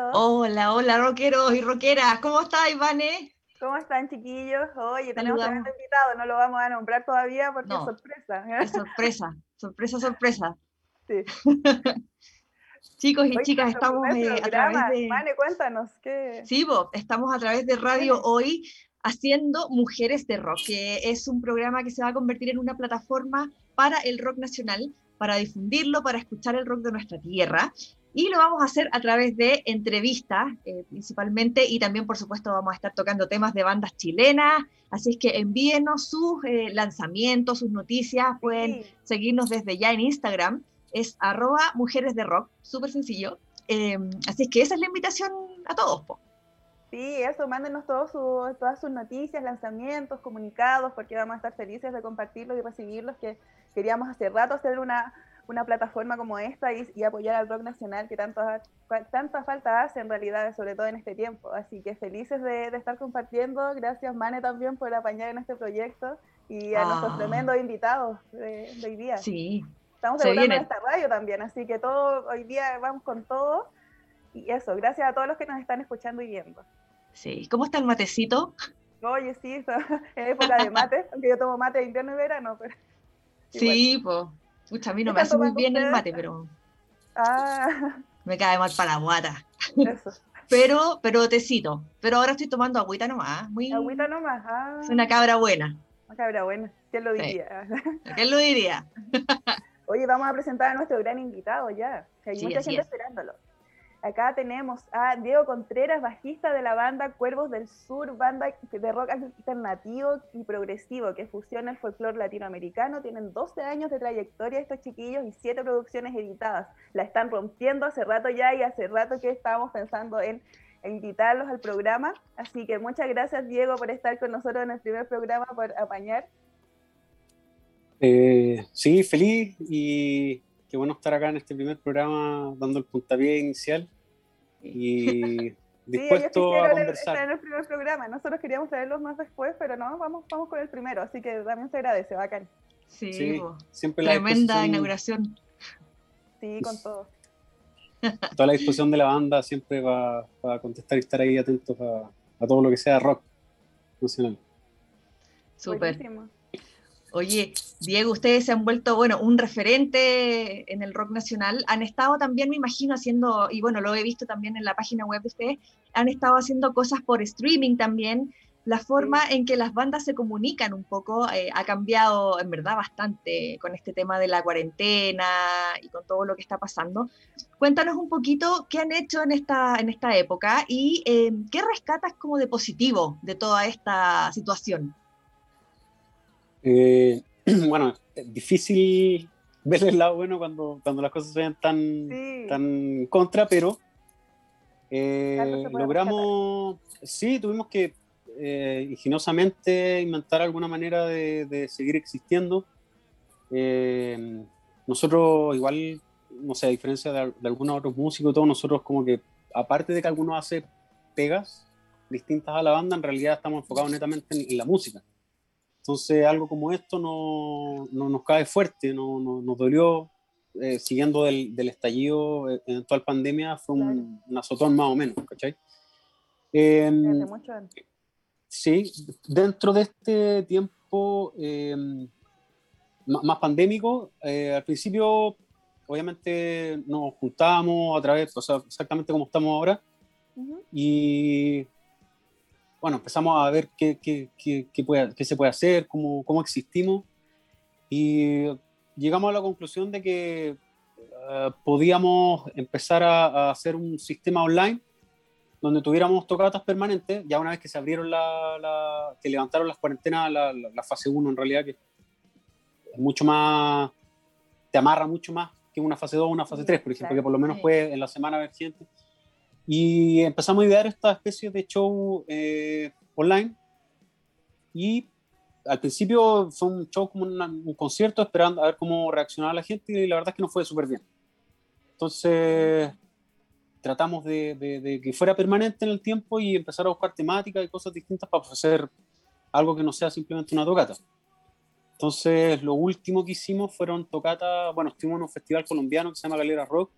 todos. Hola, hola, rockeros y rockeras. ¿Cómo estás, Ivane? ¿Cómo están, chiquillos? Oye, tenemos un invitado, no lo vamos a nombrar todavía porque es sorpresa. Es sorpresa, sorpresa, sorpresa. Sí. Chicos y chicas, estamos eh, a través de... Vane, cuéntanos. ¿qué? Sí, Bob, estamos a través de Radio Hoy haciendo Mujeres de Rock, que es un programa que se va a convertir en una plataforma para el rock nacional, para difundirlo, para escuchar el rock de nuestra tierra. Y lo vamos a hacer a través de entrevistas eh, principalmente y también por supuesto vamos a estar tocando temas de bandas chilenas, así es que envíenos sus eh, lanzamientos, sus noticias, pueden seguirnos desde ya en Instagram, es arroba mujeres de rock, súper sencillo. Em, así es que esa es la invitación a todos. Po. Sí, eso, mándenos todos todas sus noticias, lanzamientos, comunicados, porque vamos a estar felices de compartirlos y recibirlos, que queríamos hace rato hacer una una plataforma como esta y, apoyar al rock nacional que tanto, tanta falta hace en realidad, sobre todo en este tiempo. Así que felices de, estar compartiendo. Gracias, Mane, también por apañar en este proyecto y a nuestros ah. tremendos invitados de, hoy día. Sí. Estamos celebrando esta radio también, así que todo hoy día vamos con todo. Y eso, gracias a todos los que nos están escuchando y viendo. Sí, ¿cómo está el matecito? Oye, sí, es época de mate, aunque yo tomo mate de invierno y verano, pero... Sí, pues Pucha, a mí no me hace muy bien el mate, pero. Ah. Me cae mal para la guata. Eso. Pero, pero tecito. Pero ahora estoy tomando agüita nomás. Muy... Agüita nomás. Ah. Es una cabra buena. Una cabra buena. ¿Quién lo diría? ¿Quién lo diría? Oye, vamos a presentar a nuestro gran invitado ya. hay mucha gente esperándolo. Acá tenemos a Diego Contreras, bajista de la banda Cuervos del Sur, banda de rock alternativo y progresivo que fusiona el folclore latinoamericano. Tienen 12 años de trayectoria estos chiquillos y 7 producciones editadas. La están rompiendo hace rato ya y hace rato que estábamos pensando en invitarlos al programa. Así que muchas gracias Diego por estar con nosotros en el primer programa, por apañar. Eh, sí, feliz y qué bueno estar acá en este primer programa dando el puntapié inicial y dispuesto a conversar. en el primer programa. Nosotros queríamos traerlos más después, pero no, vamos, vamos con el primero, así que también se agradece, bacán. Sí, sí siempre la tremenda inauguración. Sí, con todo. Toda la discusión de la banda siempre va, a contestar y estar ahí atentos a, todo lo que sea rock nacional. Súper. Oye, Diego, ustedes se han vuelto, bueno, un referente en el rock nacional. Han estado también, me imagino, haciendo, y bueno, lo he visto también en la página web de ustedes, han estado haciendo cosas por streaming también. La forma en que las bandas se comunican un poco eh, ha cambiado, en verdad, bastante con este tema de la cuarentena y con todo lo que está pasando. Cuéntanos un poquito qué han hecho en esta, en esta época y eh, qué rescatas como de positivo de toda esta situación. Eh, bueno, es difícil ver el lado bueno cuando, cuando las cosas se ven tan, tan contra, pero eh, logramos, sí, tuvimos que eh, ingeniosamente inventar alguna manera de, seguir existiendo. nosotros igual, no sé, a diferencia de, algunos otros músicos, todos nosotros como que, aparte de que algunos hace pegas distintas a la banda, en realidad estamos enfocados netamente en la música. Entonces, algo como esto no, nos cae fuerte, no, nos dolió. Eh, siguiendo del, estallido eh, en actual pandemia, fue un, azotón más o menos, ¿cachai? Em, sí, dentro de este tiempo em, más pandémico, eh, al principio, obviamente, nos juntábamos a través, o sea, exactamente como estamos ahora, y bueno, empezamos a ver qué, qué, qué, qué, se puede hacer, cómo, cómo, existimos. Y llegamos a la conclusión de que eh, podíamos empezar a, hacer un sistema online donde tuviéramos tocatas permanentes, ya una vez que se abrieron la, la que levantaron las cuarentenas, la, la, fase 1 en realidad, que es mucho más, te amarra mucho más que una fase 2 o una fase 3, por ejemplo, que por lo menos fue en la semana ver gente y empezamos a idear esta especie de show eh, online. Y al principio fue un show como un concierto, esperando a ver cómo reaccionaba la gente, y la verdad es que no fue súper bien. Entonces tratamos de, de, que fuera permanente en el tiempo y empezar a buscar temáticas y cosas distintas para ofrecer algo que no sea simplemente una tocata. Entonces, lo último que hicimos fueron tocatas, bueno, estuvimos en un festival colombiano que se llama Galera Rock,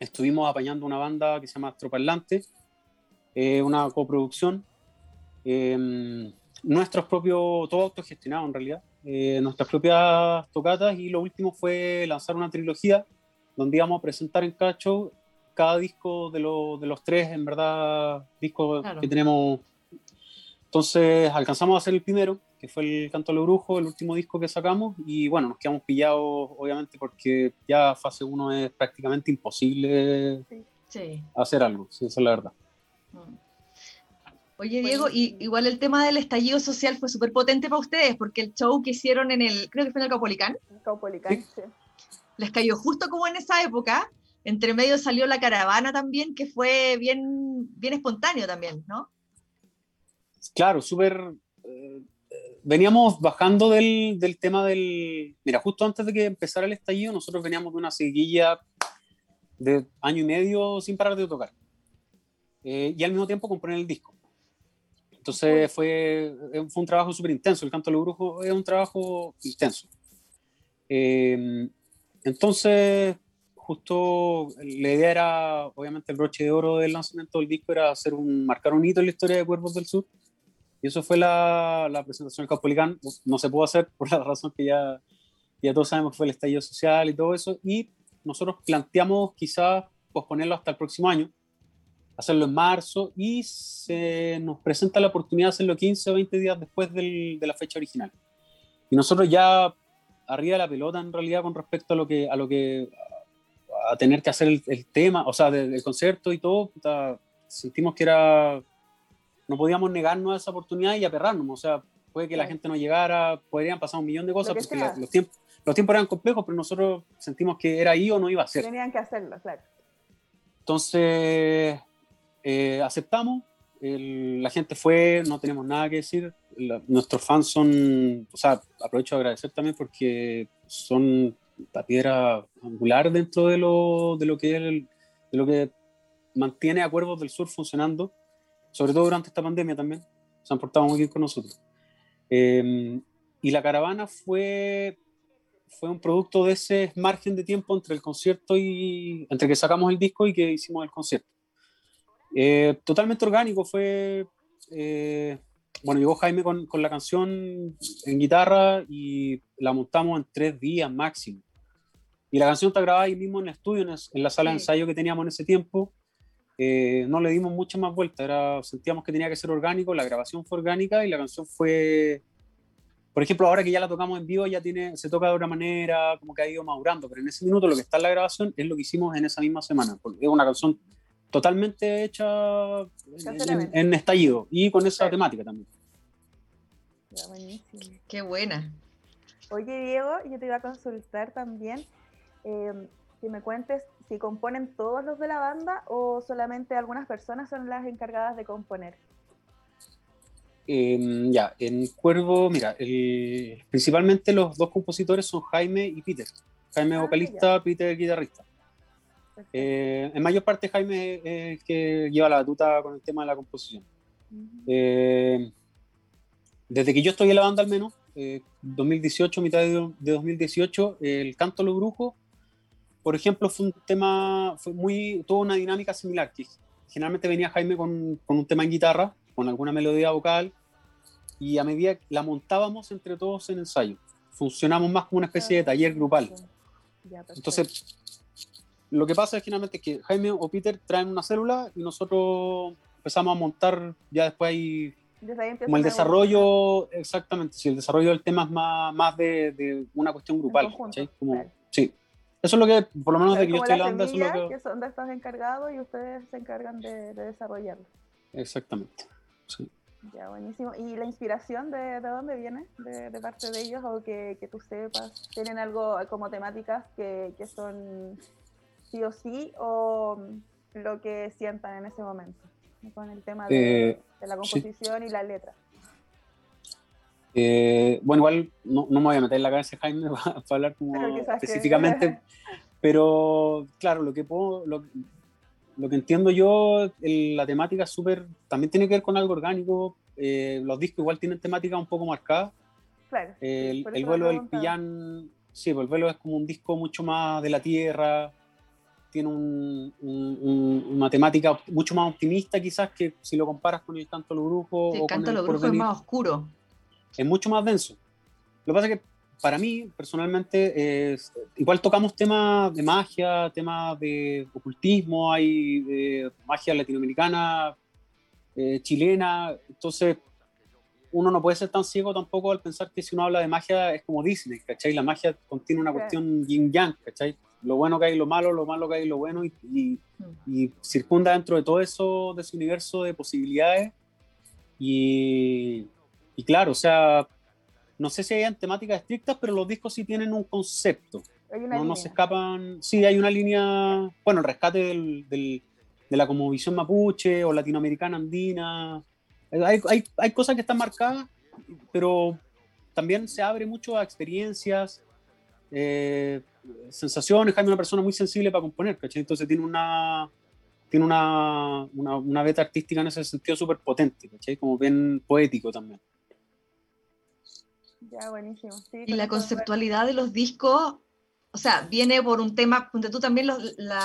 estuvimos apañando una banda que se llama Astroparlante, eh, una coproducción, em, nuestros propios, todo autogestionado en realidad, eh, nuestras propias tocatas y lo último fue lanzar una trilogía donde íbamos a presentar en Cacho cada disco de, de los tres, en verdad, discos que tenemos. Entonces alcanzamos a hacer el primero, que fue el Canto a lo Brujo, el último disco que sacamos, y bueno, nos quedamos pillados, obviamente, porque ya fase 1 es prácticamente imposible hacer algo, esa es la verdad. Mm. Oye, Diego, y, igual el tema del estallido social fue súper potente para ustedes, porque el show que hicieron en el, creo que fue en el Caupolicán. Caupolicán, sí. Les cayó justo como en esa época, entre medio salió la caravana también, que fue bien, bien espontáneo también, ¿no? Claro, súper... Eh, veníamos bajando del, del, tema del... Mira, justo antes de que empezara el estallido, nosotros veníamos de una seguilla de año y medio sin parar de tocar. Eh, y al mismo tiempo componer el disco. Entonces fue, eh, fue un trabajo súper intenso. El canto de los brujos es un trabajo intenso. Em, entonces, justo la idea era, obviamente, el broche de oro del lanzamiento del disco era hacer un, marcar un hito en la historia de Cuervos del Sur. Y eso fue la, la presentación del Caupolicán. No se pudo hacer por la razón que ya, ya todos sabemos que fue el estallido social y todo eso. Y nosotros planteamos quizás posponerlo hasta el próximo año hacerlo en marzo y se nos presenta la oportunidad de hacerlo 15 o 20 días después del, de la fecha original. Y nosotros ya arriba de la pelota en realidad con respecto a lo que a lo que a tener que hacer el, tema, o sea, del, concierto y todo, sentimos que era no podíamos negarnos a esa oportunidad y aperrarnos, o sea, puede que la gente no llegara, podrían pasar un millón de cosas porque los tiempos los tiempos eran complejos, pero nosotros sentimos que era ahí o no iba a ser. Tenían que hacerlo, claro. Entonces, eh, aceptamos, la gente fue, no tenemos nada que decir, nuestros fans son, o sea, aprovecho de agradecer también porque son la piedra angular dentro de lo, de lo que es de lo que mantiene Acuerdos del Sur funcionando, sobre todo durante esta pandemia también, se han portado muy bien con nosotros. Em, y la caravana fue, fue un producto de ese margen de tiempo entre el concierto y entre que sacamos el disco y que hicimos el concierto. Eh, totalmente orgánico, fue... Eh, bueno, llegó Jaime con, con, la canción en guitarra y la montamos en tres días máximo. Y la canción está grabada ahí mismo en el estudio, en, la sala de ensayo que teníamos en ese tiempo. Eh, no le dimos mucha más vuelta, era, sentíamos que tenía que ser orgánico, la grabación fue orgánica y la canción fue, por ejemplo, ahora que ya la tocamos en vivo, ya tiene, se toca de otra manera, como que ha ido madurando, pero en ese minuto lo que está en la grabación es lo que hicimos en esa misma semana, porque es una canción totalmente hecha en, estallido y con esa temática también. Qué buena. Oye, Diego, yo te iba a consultar también em, que me cuentes si componen todos los de la banda o solamente algunas personas son las encargadas de componer. Em, ya, en Cuervo, mira, principalmente los dos compositores son Jaime y Peter. Jaime ah, vocalista, Peter guitarrista. Eh, en mayor parte Jaime es el que lleva la batuta con el tema de la composición. Eh, desde que yo estoy en la banda al menos, 2018, eh, mitad de, 2018, el canto lo brujo por ejemplo, fue un tema, fue muy, tuvo una dinámica similar, que generalmente venía Jaime con, con un tema en guitarra, con alguna melodía vocal, y a medida que la montábamos entre todos en ensayo, funcionamos más como una especie de taller grupal. Entonces, lo que pasa es generalmente que Jaime o Peter traen una célula y nosotros empezamos a montar ya después ahí como el desarrollo, exactamente, si el desarrollo del tema es más, más de, de una cuestión grupal. Como, Sí, eso es lo que, por lo menos de que yo estoy hablando, eso es lo que... que son de estos encargados y ustedes se encargan de, de desarrollarlo. Exactamente, sí. Ya, buenísimo. ¿Y la inspiración de, de dónde viene? De, de, parte de ellos o que, que tú sepas? ¿Tienen algo como temáticas que, que son sí o sí o lo que sientan en ese momento con el tema de, eh, la composición y la letra. Eh, bueno, igual no, no, me voy a meter en la cabeza Jaime para, hablar como específicamente, pero claro, lo que puedo, lo, lo que entiendo yo, la temática súper, también tiene que ver con algo orgánico, eh, los discos igual tienen temática un poco marcada. Claro, el, el vuelo del pillán, sí, pues el vuelo es como un disco mucho más de la tierra, tiene una temática mucho más optimista quizás que si lo comparas con el canto de los brujos. el canto de los brujos es más oscuro. Es mucho más denso. Lo que pasa es que para mí, personalmente, es, igual tocamos temas de magia, temas de ocultismo, hay de magia latinoamericana, eh, chilena, entonces uno no puede ser tan ciego tampoco al pensar que si uno habla de magia es como Disney, ¿cachai? La magia contiene una cuestión yin-yang, ¿cachai? Lo bueno que hay, lo malo, lo malo que hay, lo bueno, y, y, mm. circunda dentro de todo eso, de ese universo de posibilidades. Y, y claro, o sea, no sé si hay temáticas estrictas, pero los discos sí tienen un concepto. no, no se escapan. Sí, hay una línea. Bueno, el rescate del, del, de la visión mapuche o latinoamericana andina. Hay, hay, hay, cosas que están marcadas, pero también se abre mucho a experiencias, eh, sensaciones. Jaime es una persona muy sensible para componer, ¿cachai? Entonces tiene una tiene una, una, una beta artística en ese sentido súper potente, ¿cachai? Como bien poético también. Ya, buenísimo. y la conceptualidad de los discos, o sea, viene por un tema, donde tú también,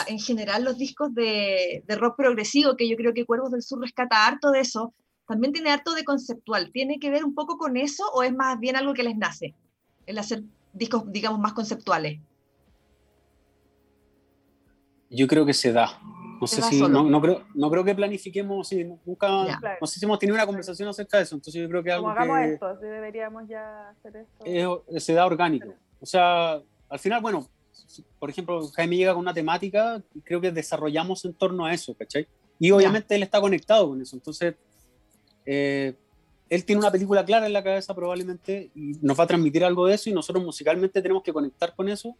en general, los discos de, rock progresivo, que yo creo que Cuervos del Sur rescata harto de eso, también tiene harto de conceptual. ¿Tiene que ver un poco con eso o es más bien algo que les nace? El hacer discos, digamos, más conceptuales. Yo creo que se da. No sé si, no, no, creo, no creo que planifiquemos, sí, nunca, no sé si hemos tenido una conversación acerca de eso, entonces yo creo que algo Como hagamos esto, si deberíamos ya hacer esto. se da orgánico. O sea, al final, bueno, por ejemplo, Jaime llega con una temática, creo que desarrollamos en torno a eso, ¿cachai? Y obviamente él está conectado con eso, entonces eh, él tiene una película clara en la cabeza probablemente y nos va a transmitir algo de eso y nosotros musicalmente tenemos que conectar con eso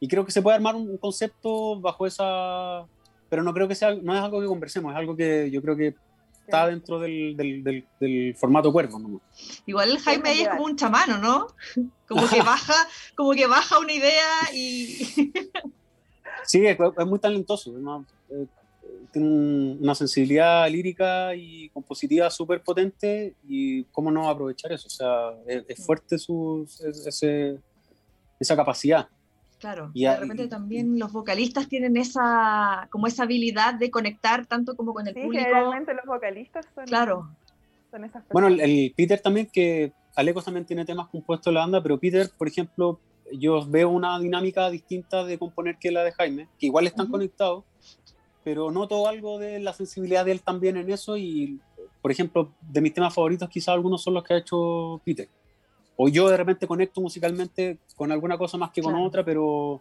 y creo que se puede armar un concepto bajo esa pero no creo que sea, no es algo que conversemos, es algo que yo creo que está dentro del, del, del, formato cuerpo. ¿no? Igual el Jaime ahí es como un chamano, ¿no? Como que baja, como que baja una idea y... sí, es, muy talentoso, eh, tiene una sensibilidad lírica y compositiva súper potente y cómo no aprovechar eso, o sea, es, fuerte su, ese, esa capacidad. Claro, y de repente también los vocalistas tienen esa, como esa habilidad de conectar tanto como con el sí, público. generalmente los vocalistas son, claro. son esas Bueno, el, Peter también, que Alecos también tiene temas compuestos en la banda, pero Peter, por ejemplo, yo veo una dinámica distinta de componer que la de Jaime, que igual están conectados, pero noto algo de la sensibilidad de él también en eso y, por ejemplo, de mis temas favoritos quizás algunos son los que ha hecho Peter o yo de repente conecto musicalmente con alguna cosa más que con otra, pero,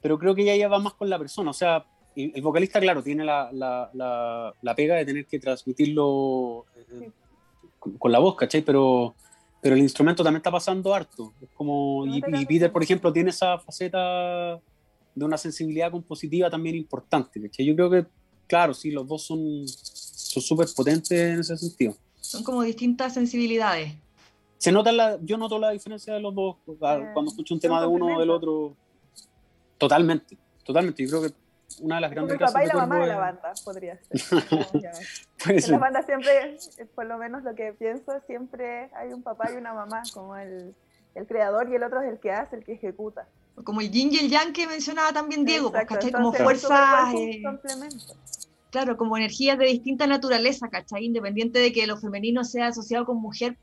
pero creo que ya, va más con la persona. O sea, el, vocalista, claro, tiene la, la, la, pega de tener que transmitirlo eh, con, la voz, ¿cachai? Pero, pero el instrumento también está pasando harto. Es como, y, Peter, por ejemplo, tiene esa faceta de una sensibilidad compositiva también importante, ¿cachai? Yo creo que, claro, sí, los dos son súper potentes en ese sentido. Son como distintas sensibilidades se nota la, yo noto la diferencia de los dos cuando escucho un tema de uno o del otro. Totalmente, totalmente. Yo creo que una de las grandes El papá y la mamá de la banda podría ser. en la banda siempre, por lo menos lo que pienso, siempre hay un papá y una mamá, como el, el creador y el otro es el que hace, el que ejecuta. Como el yin y el yang que mencionaba también Diego, pues, ¿cachai? Como fuerza. Eh, claro, como energías de distinta naturaleza, ¿cachai? Independiente de que lo femenino sea asociado con mujer,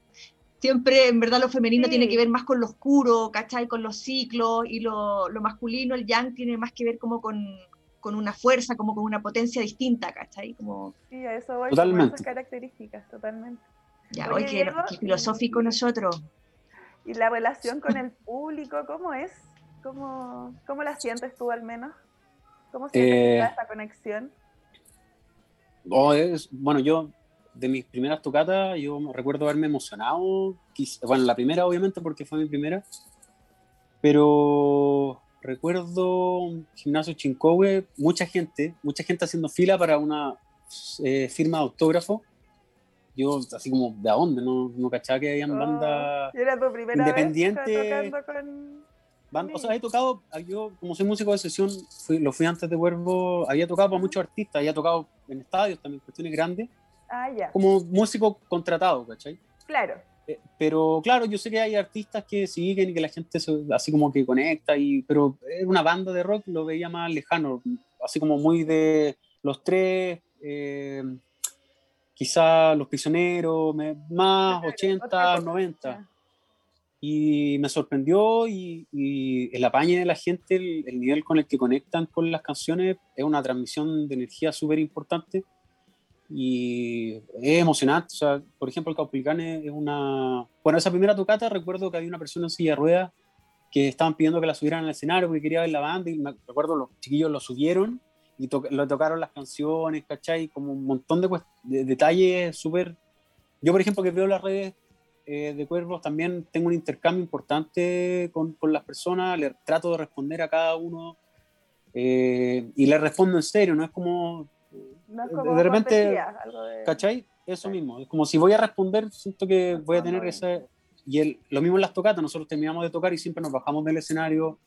siempre en verdad lo femenino tiene que ver más con lo oscuro, ¿cachai? Con los ciclos y lo, lo masculino, el yang, tiene más que ver como con, con, una fuerza, como con una potencia distinta, ¿cachai? Como... Sí, a eso voy con esas características, totalmente. Ya, hoy qué, filosófico nosotros. Y la relación con el público, ¿cómo es? ¿Cómo, cómo la sientes tú al menos? ¿Cómo sientes eh, esa conexión? Oh, es, bueno, yo de mis primeras tocatas, yo recuerdo haberme emocionado. Bueno, la primera, obviamente, porque fue mi primera. Pero recuerdo gimnasio Chincowe, mucha gente, mucha gente haciendo fila para una eh, firma de autógrafo. Yo, así como, ¿de dónde? No, no cachaba que habían oh, bandas independientes. Con... o sea, he tocado, yo como soy músico de sesión, lo fui antes de Huervo, había tocado para muchos artistas, había tocado en estadios también, cuestiones grandes, Ah, como músico contratado, ¿cachai? Claro. Eh, pero claro, yo sé que hay artistas que siguen y que la gente así como que conecta, y, pero es una banda de rock lo veía más lejano. así como muy de los tres, eh, quizá los prisioneros, más 80, 90. Y me sorprendió y, el apañe de la gente, el, nivel con el que conectan con las canciones, es una transmisión de energía súper importante y es emocionante. O sea, por ejemplo, el Caupolicán es una... Bueno, esa primera tocata recuerdo que había una persona en silla de ruedas que estaban pidiendo que la subieran al escenario porque quería ver la banda y me recuerdo los chiquillos lo subieron y lo tocaron las canciones, ¿cachai? Como un montón de, de detalles súper... Yo, por ejemplo, que veo las redes eh, de Cuervos, también tengo un intercambio importante con, con, las personas, le trato de responder a cada uno eh, y le respondo en serio, no es como... de repente, ¿cachai? Eso mismo, es como si voy a responder, siento que voy a tener ese... Y el, lo mismo en las tocatas, nosotros terminamos de tocar y siempre nos bajamos del escenario,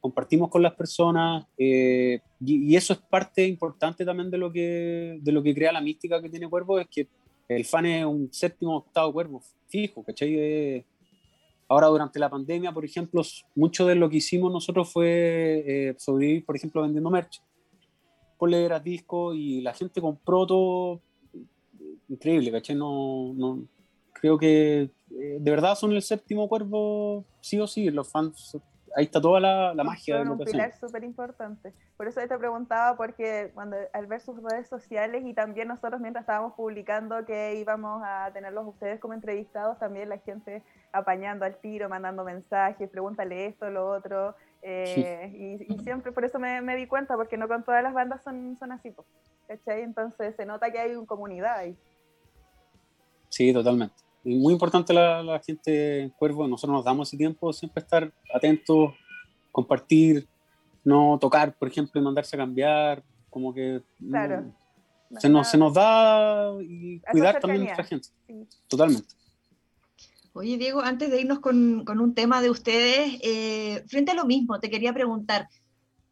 compartimos con las personas eh, y, y, eso es parte importante también de lo que de lo que crea la mística que tiene Cuervo es que el fan es un séptimo octavo cuervo fijo, ¿cachai? ahora durante la pandemia, por ejemplo, mucho de lo que hicimos nosotros fue eh, sobrevivir, por ejemplo, vendiendo merch, poleras, discos, y la gente compró todo increíble, ¿cachai? No, no, creo que eh, de verdad son el séptimo cuervo, sí o sí, los fans ahí está toda la, la magia. Es un pilar súper importante. Por eso te preguntaba, porque cuando al ver sus redes sociales y también nosotros mientras estábamos publicando que íbamos a tenerlos ustedes como entrevistados, también la gente apañando al tiro, mandando mensajes, pregúntale esto, lo otro. Eh, y, siempre, por eso me, me, di cuenta, porque no con todas las bandas son, son así, ¿cachai? Entonces se nota que hay una comunidad ahí. Sí, totalmente muy importante la, la, gente en Cuervo, nosotros nos damos ese tiempo siempre estar atentos, compartir, no tocar, por ejemplo, y mandarse a cambiar, como que claro. se, nos, se nos da y cuidar también a nuestra gente, totalmente. Oye, Diego, antes de irnos con, con un tema de ustedes, eh, frente a lo mismo, te quería preguntar,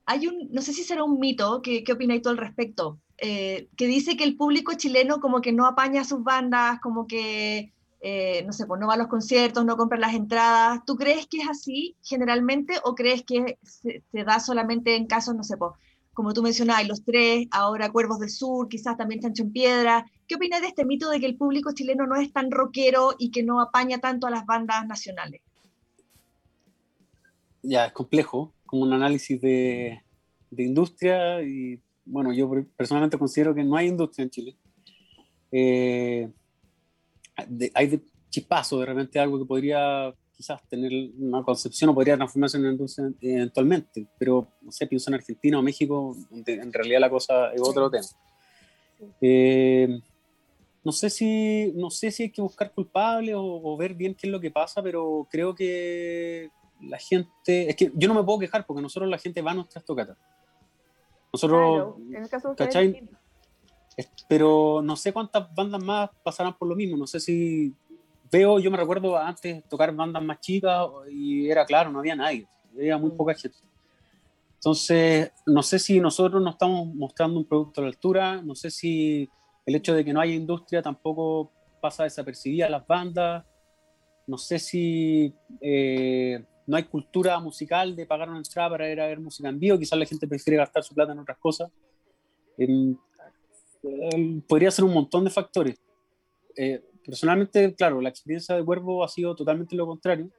hay un, no sé si será un mito, ¿qué, qué opináis tú al respecto? Eh, que dice que el público chileno como que no apaña a sus bandas, como que eh, no sé, pues no va a los conciertos, no compra las entradas. ¿Tú crees que es así generalmente o crees que se, da solamente en casos, no sé, pues, como tú mencionabas, los tres, ahora Cuervos del Sur, quizás también Chancho en Piedra? ¿Qué opinas de este mito de que el público chileno no es tan rockero y que no apaña tanto a las bandas nacionales? Ya, es complejo, como un análisis de, industria y bueno, yo personalmente considero que no hay industria en Chile. Eh, hay de chispazo de repente algo que podría quizás tener una concepción o podría transformarse en una industria eventualmente, pero no sé, pienso en Argentina o México, donde en realidad la cosa es otro tema. Eh, no sé si no sé si hay que buscar culpables o, ver bien qué es lo que pasa, pero creo que la gente, es que yo no me puedo quejar porque nosotros la gente va a nuestras tocatas. Nosotros, en el caso de pero no sé cuántas bandas más pasarán por lo mismo. No sé si veo, yo me recuerdo antes tocar bandas más chicas y era claro, no había nadie, había muy mm. poca gente. Entonces, no sé si nosotros no estamos mostrando un producto a la altura, no sé si el hecho de que no haya industria tampoco pasa desapercibida a las bandas, no sé si eh, no hay cultura musical de pagar una entrada para ir a ver música en vivo, quizás la gente prefiere gastar su plata en otras cosas. Em, podría ser un montón de factores. Eh, personalmente, claro, la experiencia de Cuervo ha sido totalmente lo contrario.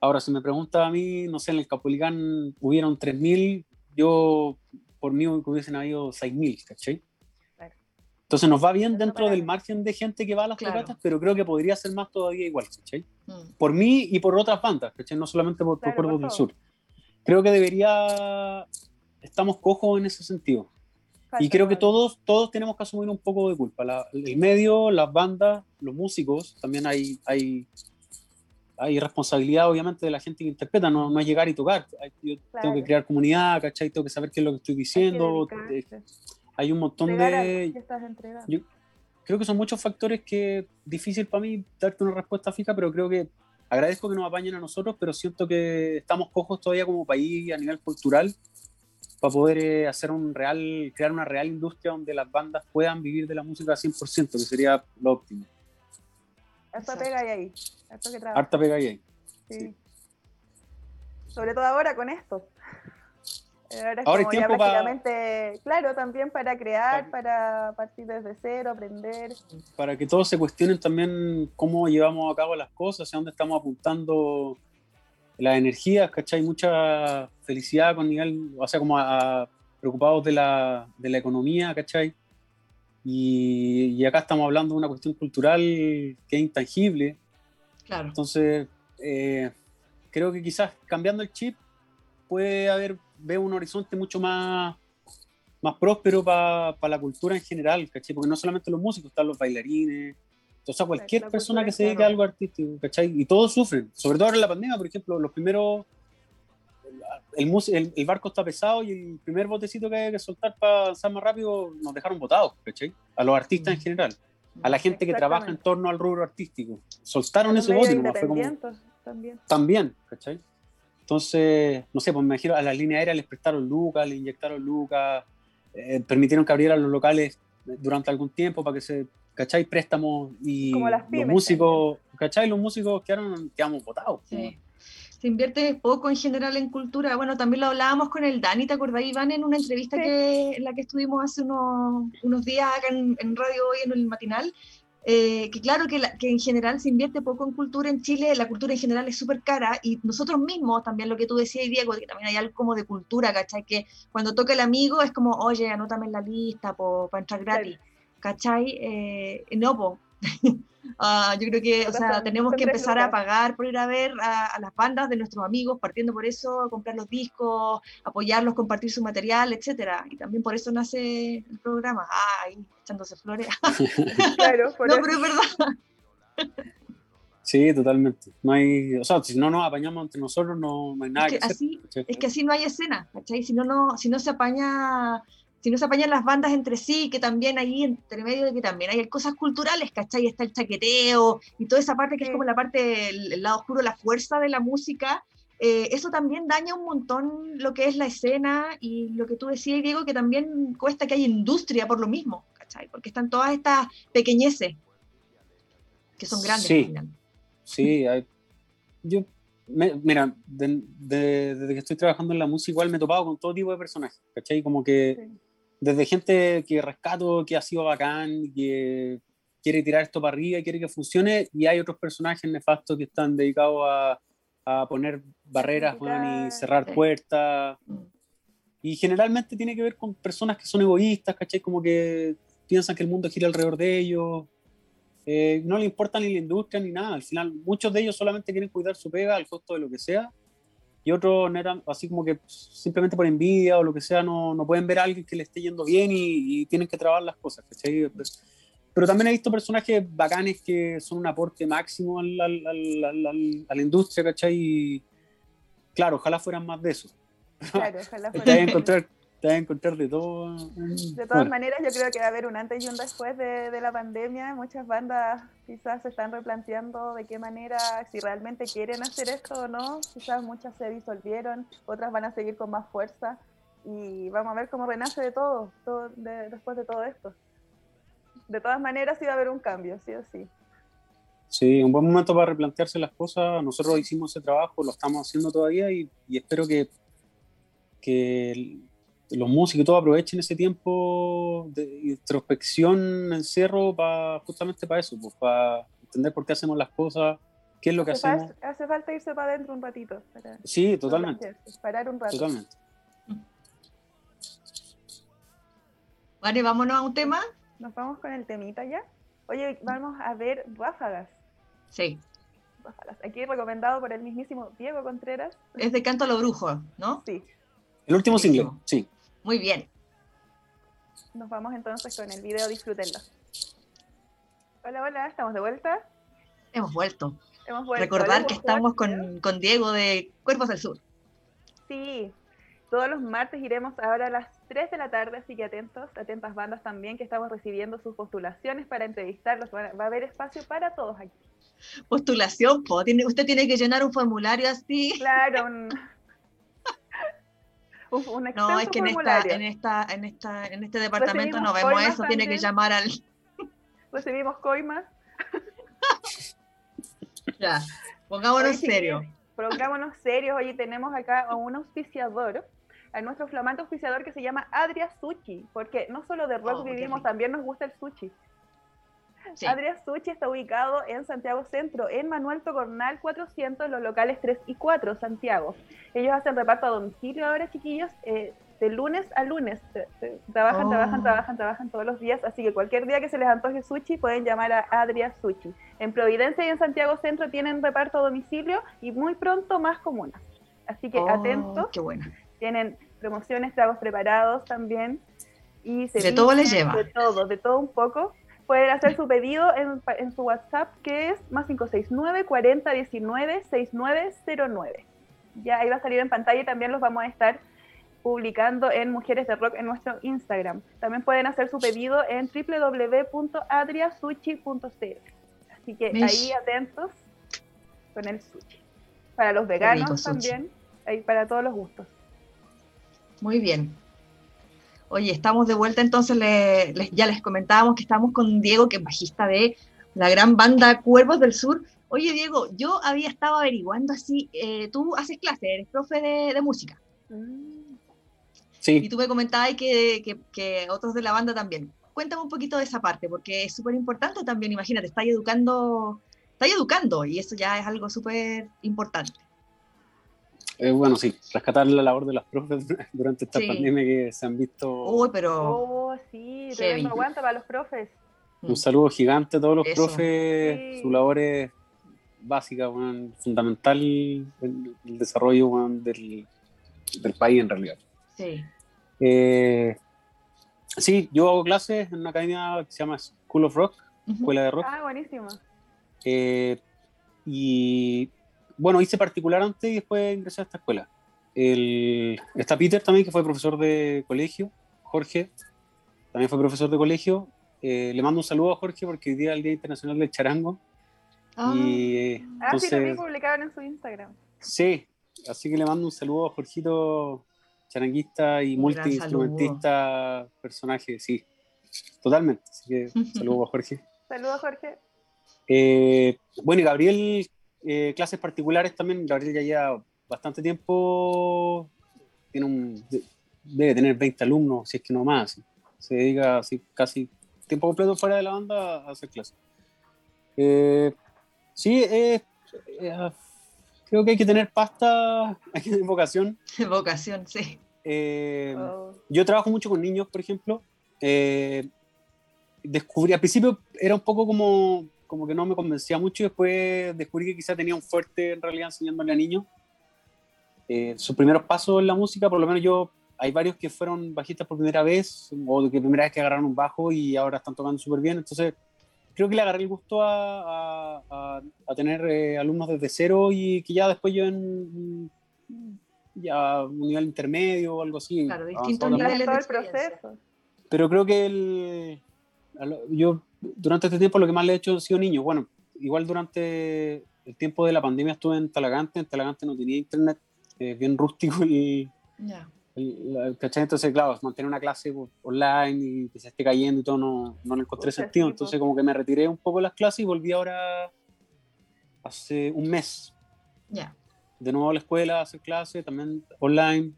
Ahora, si me pregunta a mí, no sé, en el Capolicán hubieron 3.000, yo por mí hubiesen habido 6.000, ¿cachai? Entonces nos va bien dentro del margen de gente que va a las claro. pero creo que podría ser más todavía igual, ¿cachai? Mm. Por mí y por otras bandas, ¿cachai? No solamente por, por Cuervos del Sur. Creo que debería... Estamos cojos en ese sentido y creo que todos, todos tenemos que asumir un poco de culpa. el medio, las bandas, los músicos, también hay, hay, hay responsabilidad obviamente de la gente que interpreta, no, no es llegar y tocar. yo tengo que crear comunidad, ¿cachai? Tengo que saber qué es lo que estoy diciendo. Hay, un montón de... Yo, creo que son muchos factores que difícil para mí darte una respuesta fija, pero creo que agradezco que nos apañen a nosotros, pero siento que estamos cojos todavía como país a nivel cultural para poder eh, hacer un real, crear una real industria donde las bandas puedan vivir de la música al 100%, que sería lo óptimo. Harta pega ahí. Harta pega ahí. Sí. Sobre todo ahora con esto. Ahora es como ya prácticamente, claro, también para crear, para, partir desde cero, aprender. Para que todos se cuestionen también cómo llevamos a cabo las cosas, hacia dónde estamos apuntando las energías, ¿cachai? Mucha felicidad con nivel, o sea, como preocupados de la, de la economía, ¿cachai? Y, y, acá estamos hablando de una cuestión cultural que es intangible. Claro. Entonces, eh, creo que quizás cambiando el chip puede haber, veo un horizonte mucho más, más próspero para la cultura en general, ¿cachai? Porque no solamente los músicos, están los bailarines, o sea, cualquier persona que se dedique a algo artístico, ¿cachai? Y todos sufren, sobre todo ahora en la pandemia, por ejemplo, los primeros el, el, barco está pesado y el primer botecito que hay que soltar para avanzar más rápido nos dejaron botados, ¿cachai? A los artistas en general, a la gente que trabaja en torno al rubro artístico. Soltaron ese bote, como, también. También, ¿cachai? Entonces, no sé, pues me imagino a las líneas aéreas les prestaron lucas, le inyectaron lucas, eh, permitieron que abrieran los locales durante algún tiempo para que se, ¿cachai? Préstamos y los músicos, ¿cachai? Los músicos quedaron, quedamos botados. Sí se invierte poco en general en cultura. Bueno, también lo hablábamos con el Dani, ¿te acordás, Iván, en una entrevista que, en la que estuvimos hace unos, unos días acá en, Radio Hoy, en el matinal? Eh, que claro que, que, en general se invierte poco en cultura en Chile, la cultura en general es súper cara y nosotros mismos, también lo que tú decías, Diego, que también hay algo como de cultura, ¿cachai? Que cuando toca el amigo es como, oye, anótame en la lista para entrar gratis, ¿cachai? Eh, no, po. Ah, yo creo que, o sea, tenemos que empezar a pagar por ir a ver a, las bandas de nuestros amigos, partiendo por eso, comprar los discos, apoyarlos, compartir su material, etcétera. Y también por eso nace el programa. Ay, echándose flores. claro, por no, pero es verdad. Sí, totalmente. No hay, o sea, si no nos apañamos entre nosotros, no, hay nada es que, así, Es que así no hay escena, ¿cachai? Si no, no, si no se apaña si no se apañan las bandas entre sí, que también ahí entre medio de que también hay cosas culturales, ¿cachai? Está el chaqueteo y toda esa parte que es como la parte, el, lado oscuro, la fuerza de la música, eh, eso también daña un montón lo que es la escena y lo que tú decías, Diego, que también cuesta que haya industria por lo mismo, ¿cachai? Porque están todas estas pequeñeces que son grandes. Sí, sí yo, mira, desde que estoy trabajando en la música igual me he topado con todo tipo de personajes, ¿cachai? Como que desde gente que rescato, que ha sido bacán, que quiere tirar esto para arriba y quiere que funcione, y hay otros personajes nefastos que están dedicados a, a poner barreras y cerrar puertas. Y generalmente tiene que ver con personas que son egoístas, ¿cachai? Como que piensan que el mundo gira alrededor de ellos. Eh, no le importa ni la industria ni nada. Al final, muchos de ellos solamente quieren cuidar su pega al costo de lo que sea y otros así como que simplemente por envidia o lo que sea no, no pueden ver a alguien que le esté yendo bien y, tienen que trabar las cosas, Pero también he visto personajes bacanes que son un aporte máximo al, al, al, a la industria, ¿cachai? Y claro, ojalá fueran más de eso. Claro, ojalá fueran. encontrar te vas a encontrar de todo. De todas maneras, yo creo que va a haber un antes y un después de, de, la pandemia. Muchas bandas quizás se están replanteando de qué manera, si realmente quieren hacer esto o no. Quizás muchas se disolvieron, otras van a seguir con más fuerza. Y vamos a ver cómo renace de todo, todo después de todo esto. De todas maneras, sí va a haber un cambio, sí o sí. Sí, un buen momento para replantearse las cosas. Nosotros hicimos ese trabajo, lo estamos haciendo todavía y, y espero que, que los músicos y todo aprovechen ese tiempo de introspección, encierro, para justamente para eso, pues, para entender por qué hacemos las cosas, qué es lo que hacemos. hace falta irse para adentro un ratito. sí, totalmente. parar un rato. Totalmente. Vale, vámonos a un tema. Nos vamos con el temita ya. Oye, vamos a ver Ráfagas. Sí. Ráfagas. Aquí recomendado por el mismísimo Diego Contreras. Es de Canto a lo Brujo, ¿no? Sí. El último single, sí. Muy bien. Nos vamos entonces con el video, disfrútenlo. Hola, hola, ¿estamos de vuelta? Hemos vuelto. Hemos vuelto. Recordar que estamos con, con, Diego de Cuerpos del Sur. Sí, todos los martes iremos ahora a las 3 de la tarde, así que atentos, atentas bandas también, que estamos recibiendo sus postulaciones para entrevistarlos. Va a haber espacio para todos aquí. Postulación, po. usted tiene que llenar un formulario así. Claro, un, no, es que en esta, en esta, en esta, en este departamento no vemos eso, tiene que llamar al. Recibimos coimas. ya, pongámonos serios. Pongámonos serios, hoy tenemos acá a un auspiciador. a nuestro flamante oficiador que se llama Adria Sushi, porque no solo de rock oh, vivimos, también nos gusta el sushi. Adria Sushi está ubicado en Santiago Centro, en Manuel Tocornal 400, los locales 3 y 4, Santiago. Ellos hacen reparto a domicilio ahora, chiquillos, eh, de lunes a lunes. Trabajan, trabajan, oh. trabajan, trabajan todos los días, así que cualquier día que se les antoje sushi pueden llamar a Adria Sushi. En Providencia y en Santiago Centro tienen reparto a domicilio y muy pronto más comunas. Así que oh, atentos. Qué bueno. Tienen promociones, tragos preparados también. Y de todo les lleva. De todo, de todo un poco. Pueden hacer su pedido en, en su WhatsApp que es más 569 4019 6909. Ya ahí va a salir en pantalla y también los vamos a estar publicando en Mujeres de Rock en nuestro Instagram. También pueden hacer su pedido en www.adriasushi.cl. Así que ahí atentos con el sushi. Para los veganos también, ahí para todos los gustos. Muy bien. Oye, estamos de vuelta, entonces ya les comentábamos que estamos con Diego, que es bajista de la gran banda Cuervos del Sur. Oye, Diego, yo había estado averiguando así, eh, tú haces clase, eres profe de, música. Mm. Sí. Y tú me comentabas que, que, otros de la banda también. Cuéntame un poquito de esa parte, porque es súper importante también, imagínate, estás educando, estás educando y eso ya es algo súper importante. Eh, bueno, sí, rescatar la labor de las profes durante esta pandemia que se han visto. Uy, pero. Oh, sí, no aguanta para los profes. Un mm. saludo gigante a todos los profes. Su labor es básica, fundamental en el desarrollo del, del, país en realidad. Sí. Eh, sí, yo hago clases en una academia que se llama School of Rock, Escuela de Rock. Ah, buenísimo. Eh, y bueno, hice particular antes y después ingresé a esta escuela. El, está Peter también, que fue profesor de colegio. Jorge también fue profesor de colegio. Eh, le mando un saludo a Jorge porque hoy día es el Día Internacional del Charango. Ah, y, ah sí, lo publicaban en su Instagram. Sí, así que le mando un saludo a Jorgito, charanguista y multi-instrumentista, personaje, sí, totalmente. Así que saludo a Jorge. Saludos, Jorge. Eh, bueno, y Gabriel eh, clases particulares también. Gabriel ya lleva bastante tiempo, tiene un, debe tener 20 alumnos, si es que no más. Se dedica así, casi tiempo completo fuera de la banda a hacer clases. Eh, sí, eh, creo que hay que tener pasta, hay que tener vocación. Vocación, sí. Oh. Yo trabajo mucho con niños, por ejemplo. descubrí, al principio era un poco como como que no me convencía mucho y después descubrí que quizá tenía un fuerte en realidad enseñándole a niños. Eh, sus primeros pasos en la música, por lo menos yo, hay varios que fueron bajistas por primera vez o que primera vez que agarraron un bajo y ahora están tocando súper bien, entonces creo que le agarré el gusto a, a, a, tener eh, alumnos desde cero y que ya después yo en ya un nivel intermedio o algo así. Claro, distintos niveles del proceso. Pero creo que el, yo durante este tiempo lo que más le he hecho han sido niños. Bueno, igual durante el tiempo de la pandemia estuve en Talagante, en Talagante no tenía internet, eh, bien rústico y... Entonces, claro, mantener una clase online y que se esté cayendo y todo, no, no le encontré sentido. Entonces, como que me retiré un poco de las clases y volví ahora hace un mes. Ya. De nuevo a la escuela a hacer clases, también online.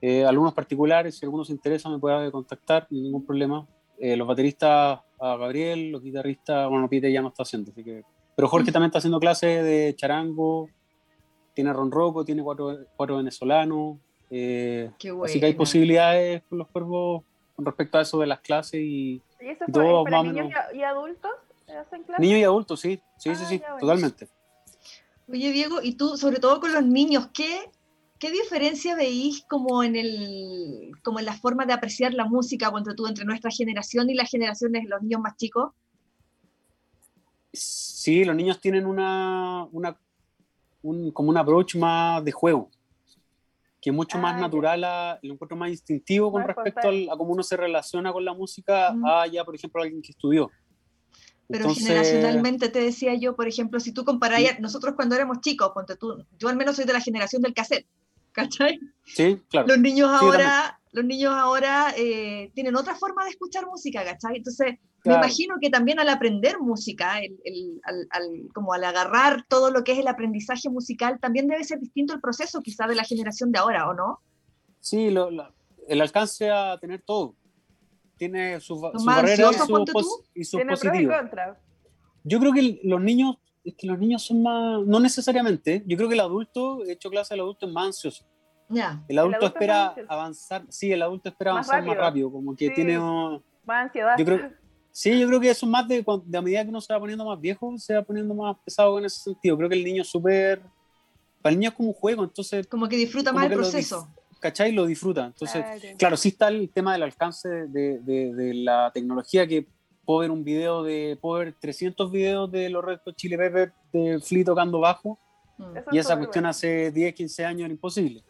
Eh, alumnos particulares, si alguno se interesa, me puede contactar, ningún problema. Eh, los bateristas a Gabriel, los guitarristas, bueno, Pite ya no está haciendo, así que... Pero Jorge también está haciendo clases de charango, tiene ronroco, tiene cuatro, cuatro venezolanos, eh, así que hay posibilidades con los cuervos con respecto a eso de las clases y, ¿Y eso para niños y adultos hacen clases? Niños y adultos, sí, sí, sí, ah, sí, totalmente. Oye, Diego, y tú, sobre todo con los niños, ¿qué, ¿Qué diferencia veis como en, el, como en la forma de apreciar la música entre, tú, entre nuestra generación y la generación de los niños más chicos? Sí, los niños tienen una, una un, como un approach más de juego, que es mucho más ah, natural, a, lo encuentro más instintivo con respecto a cómo uno se relaciona con la música a ya, por ejemplo, alguien que estudió. Pero generacionalmente te decía yo, por ejemplo, si tú comparas, nosotros cuando éramos chicos, ponte tú, yo al menos soy de la generación del cassette, ¿cachai? Sí, claro. Los niños ahora, los niños ahora eh, tienen otra forma de escuchar música, ¿cachai? Entonces, me imagino que también al aprender música, el, al, como al agarrar todo lo que es el aprendizaje musical, también debe ser distinto el proceso quizá de la generación de ahora, ¿o no? Sí, el alcance a tener todo. Tiene sus su barreras y sus su positivos. Yo creo que los niños, es que los niños son más, no necesariamente, yo creo que el adulto, he hecho clase del adulto es más ansioso. El, adulto espera avanzar, sí, el adulto espera avanzar más rápido, como que tiene más ansiedad. Yo creo, sí, yo creo que eso es más de, de a medida que uno se va poniendo más viejo, se va poniendo más pesado en ese sentido. Creo que el niño es súper, para el niño es como un juego, entonces... Como que disfruta más el proceso. ¿Cachai? Lo disfruta. Entonces, claro. sí está el tema del alcance de, de, de, la tecnología que puedo ver un video de, puedo ver 300 videos de los Red Hot Chili Peppers de Flea tocando bajo mm. y esa cuestión hace 10, 15 años era imposible.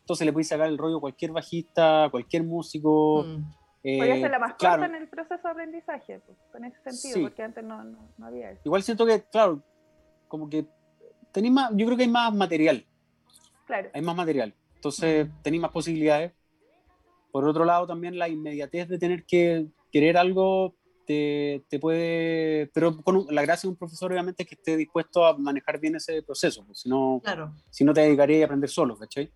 Entonces le puedes sacar el rollo a cualquier bajista, cualquier músico. Mm. Eh, Podría ser la más claro. en el proceso de aprendizaje, pues, en ese sentido, porque antes no, no, había eso. Igual siento que, claro, como que tenéis más, yo creo que hay más material. Claro. Hay más material. Entonces mm. tenéis más posibilidades. Por otro lado, también la inmediatez de tener que querer algo te, te puede. Pero con la gracia de un profesor, obviamente, es que esté dispuesto a manejar bien ese proceso. Pues, si, no, claro. si no, te dedicaría a aprender solo, ¿cachai?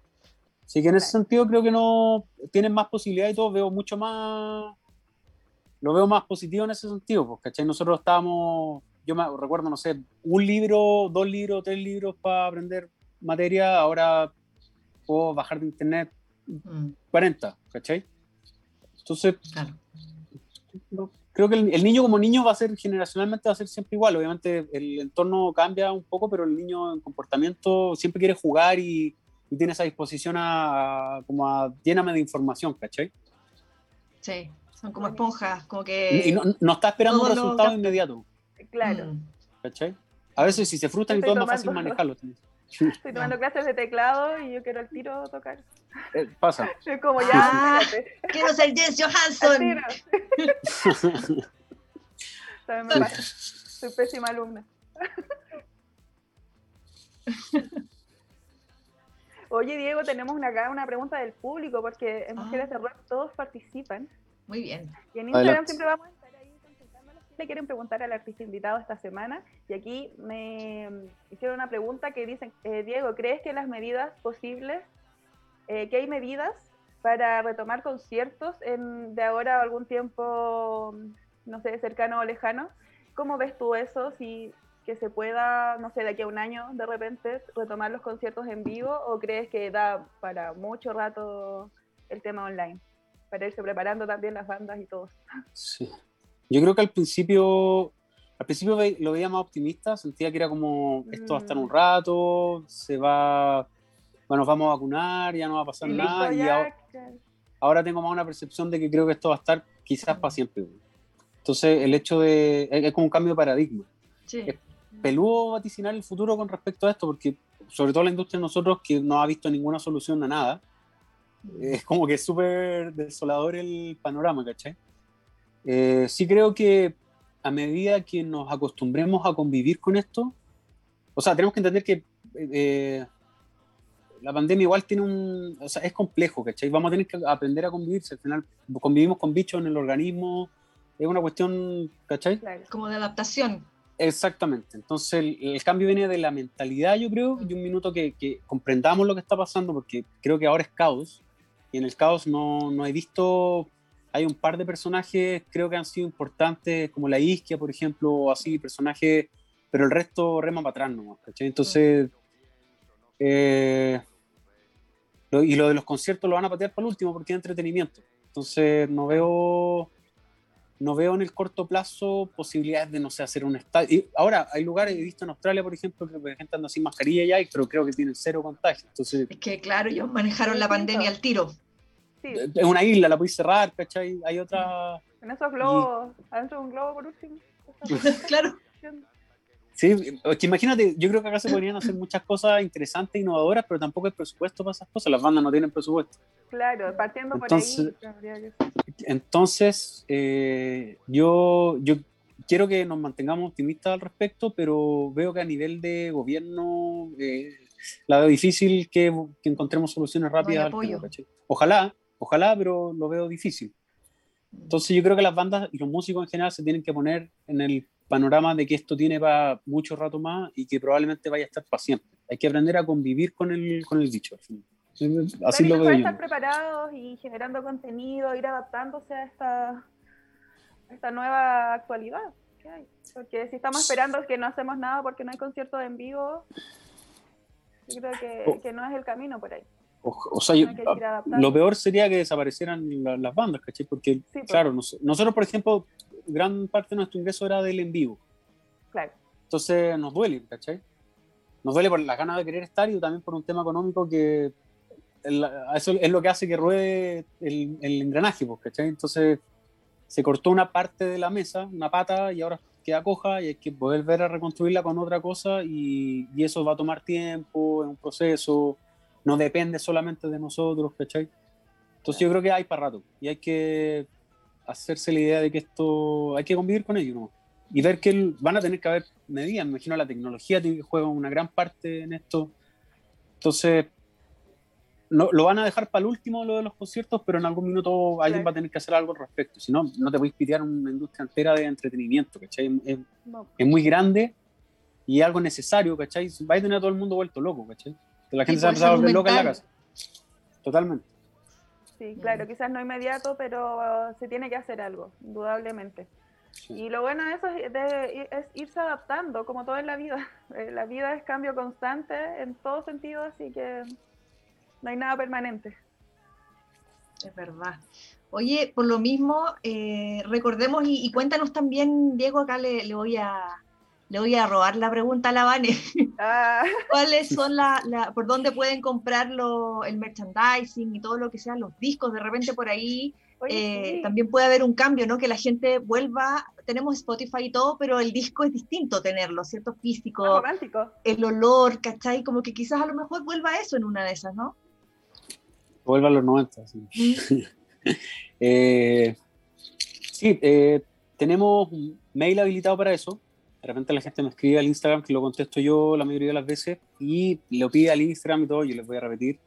Así que en ese sentido creo que no tienen más posibilidades y todo, veo mucho más, lo veo más positivo en ese sentido, porque ¿cachai? Nosotros estábamos, yo me recuerdo, no sé, un libro, dos libros, tres libros para aprender materia, ahora puedo bajar de internet 40, mm. ¿cachai? Entonces, creo que el, el, niño como niño va a ser, generacionalmente va a ser siempre igual, obviamente el entorno cambia un poco, pero el niño en comportamiento siempre quiere jugar y y tiene esa disposición a, como a lléname de información, ¿cachai? Sí, son como esponjas, como que... Y no, está esperando un resultado inmediato. Claro. Mm. ¿Cachai? A veces si se frustran y todo es más fácil manejarlo. Estoy tomando clases de teclado y yo quiero al tiro tocar. Eh, pasa. Es como ya, ah, quiero ser Jens Johansson. También me pasa. Soy pésima alumna. Oye, Diego, tenemos una, acá una pregunta del público, porque en Mujeres ah. de Rock todos participan. Muy bien. Y en Instagram siempre vamos le quieren preguntar al artista invitado esta semana. Y aquí me hicieron una pregunta que dicen, eh, Diego, ¿crees que las medidas posibles, eh, que hay medidas para retomar conciertos en, de ahora o algún tiempo, no sé, cercano o lejano? ¿Cómo ves tú eso? Si que se pueda, no sé, de aquí a un año de repente retomar los conciertos en vivo o crees que da para mucho rato el tema online? Para irse preparando también las bandas y todo. Sí. Yo creo que al principio, al principio lo veía más optimista, sentía que era como, esto va a estar un mm. rato, se va, bueno, nos vamos a vacunar, ya no va a pasar nada. y ahora, tengo más una percepción de que creo que esto va a estar quizás para siempre. Entonces, el hecho de, es como un cambio de paradigma. Sí peludo vaticinar el futuro con respecto a esto, porque sobre todo la industria de nosotros, que no ha visto ninguna solución a nada, mm. es como que es súper desolador el panorama, ¿cachai? Eh, sí creo que a medida que nos acostumbremos a convivir con esto, o sea, tenemos que entender que eh, la pandemia igual tiene un, o sea, es complejo, ¿cachai? Vamos a tener que aprender a convivir, al final convivimos con bichos en el organismo, es una cuestión, ¿cachai? Como de adaptación. Exactamente. Entonces el, cambio viene de la mentalidad, yo creo, y un minuto que, comprendamos lo que está pasando, porque creo que ahora es caos, y en el caos no, no he visto, hay un par de personajes, creo que han sido importantes, como la Isquia, por ejemplo, o así, personajes, pero el resto rema para atrás nomás, ¿cachai? Entonces, eh, y lo de los conciertos lo van a patear para el último porque es entretenimiento. Entonces no veo no veo en el corto plazo posibilidades de, no sé, hacer un estadio. ahora, hay lugares, he visto en Australia, por ejemplo, que la gente anda sin mascarilla ya, pero creo que tienen cero contagio. Entonces, es que, claro, ellos manejaron la pandemia al tiro. Es una isla, la podéis cerrar, ¿cachai? Hay otra... En esos globos, adentro de un globo, por último. claro. Sí, que imagínate, yo creo que acá se podrían hacer muchas cosas interesantes, innovadoras, pero tampoco hay presupuesto para esas cosas. Las bandas no tienen presupuesto. Claro, partiendo por ahí. Entonces, eh, yo, yo quiero que nos mantengamos optimistas al respecto, pero veo que a nivel de gobierno eh, la veo difícil que, que encontremos soluciones rápidas. ojalá, ojalá, pero lo veo difícil. Entonces yo creo que las bandas y los músicos en general se tienen que poner en el panorama de que esto tiene para mucho rato más y que probablemente vaya a estar siempre. Hay que aprender a convivir con el, con el bicho. Así lo veo. estar preparados y generando contenido, ir adaptándose a esta, esta nueva actualidad que hay. Porque si estamos esperando que no hacemos nada porque no hay conciertos en vivo, yo creo que, oh. que no es el camino por ahí. O, sea, ah, lo peor sería que desaparecieran las bandas, ¿cachai? Porque, pues. claro, nosotros, por ejemplo, gran parte de nuestro ingreso era del en vivo. Claro. Entonces nos duele, ¿cachai? Nos duele por las ganas de querer estar y también por un tema económico que eso es lo que hace que ruede el, el engranaje, pues, ¿cachai? Entonces se cortó una parte de la mesa, una pata, y ahora queda coja y hay que volver a reconstruirla con otra cosa y, y eso va a tomar tiempo, es un proceso no depende solamente de nosotros, ¿cachai? Entonces yo creo que hay para rato y hay que hacerse la idea de que esto, hay que convivir con ello, ¿no? Y ver que van a tener que haber medidas, me imagino la tecnología tiene que jugar una gran parte en esto. Entonces, no, lo van a dejar para el último lo de los conciertos, pero en algún minuto alguien va a tener que hacer algo al respecto. Si no, no te puedes pitear una industria entera de entretenimiento, ¿cachai? Es, es, muy grande y es algo necesario, ¿cachai? Va a tener a todo el mundo vuelto loco, ¿cachai? La gente se ha empezado a volver loca en la casa. Totalmente. Sí, claro, quizás no inmediato, pero se tiene que hacer algo, indudablemente. Y lo bueno de eso es, irse adaptando, como todo en la vida. Eh, la vida es cambio constante en todo sentido, así que no hay nada permanente. Es verdad. Oye, por lo mismo, eh, recordemos y, cuéntanos también, Diego, acá le voy a, le voy a robar la pregunta a la Vane. Ah. ¿Cuáles son la, por dónde pueden comprarlo el merchandising y todo lo que sean los discos? De repente por ahí eh, también puede haber un cambio, ¿no? Que la gente vuelva, tenemos Spotify y todo, pero el disco es distinto tenerlo, ¿cierto? Físico. romántico. El olor, ¿cachai? Como que quizás a lo mejor vuelva eso en una de esas, ¿no? Vuelva a los 90, sí. Eh, sí, eh, tenemos mail habilitado para eso de repente la gente me escribe al Instagram, que lo contesto yo la mayoría de las veces, y lo pide al Instagram y todo, yo les voy a repetir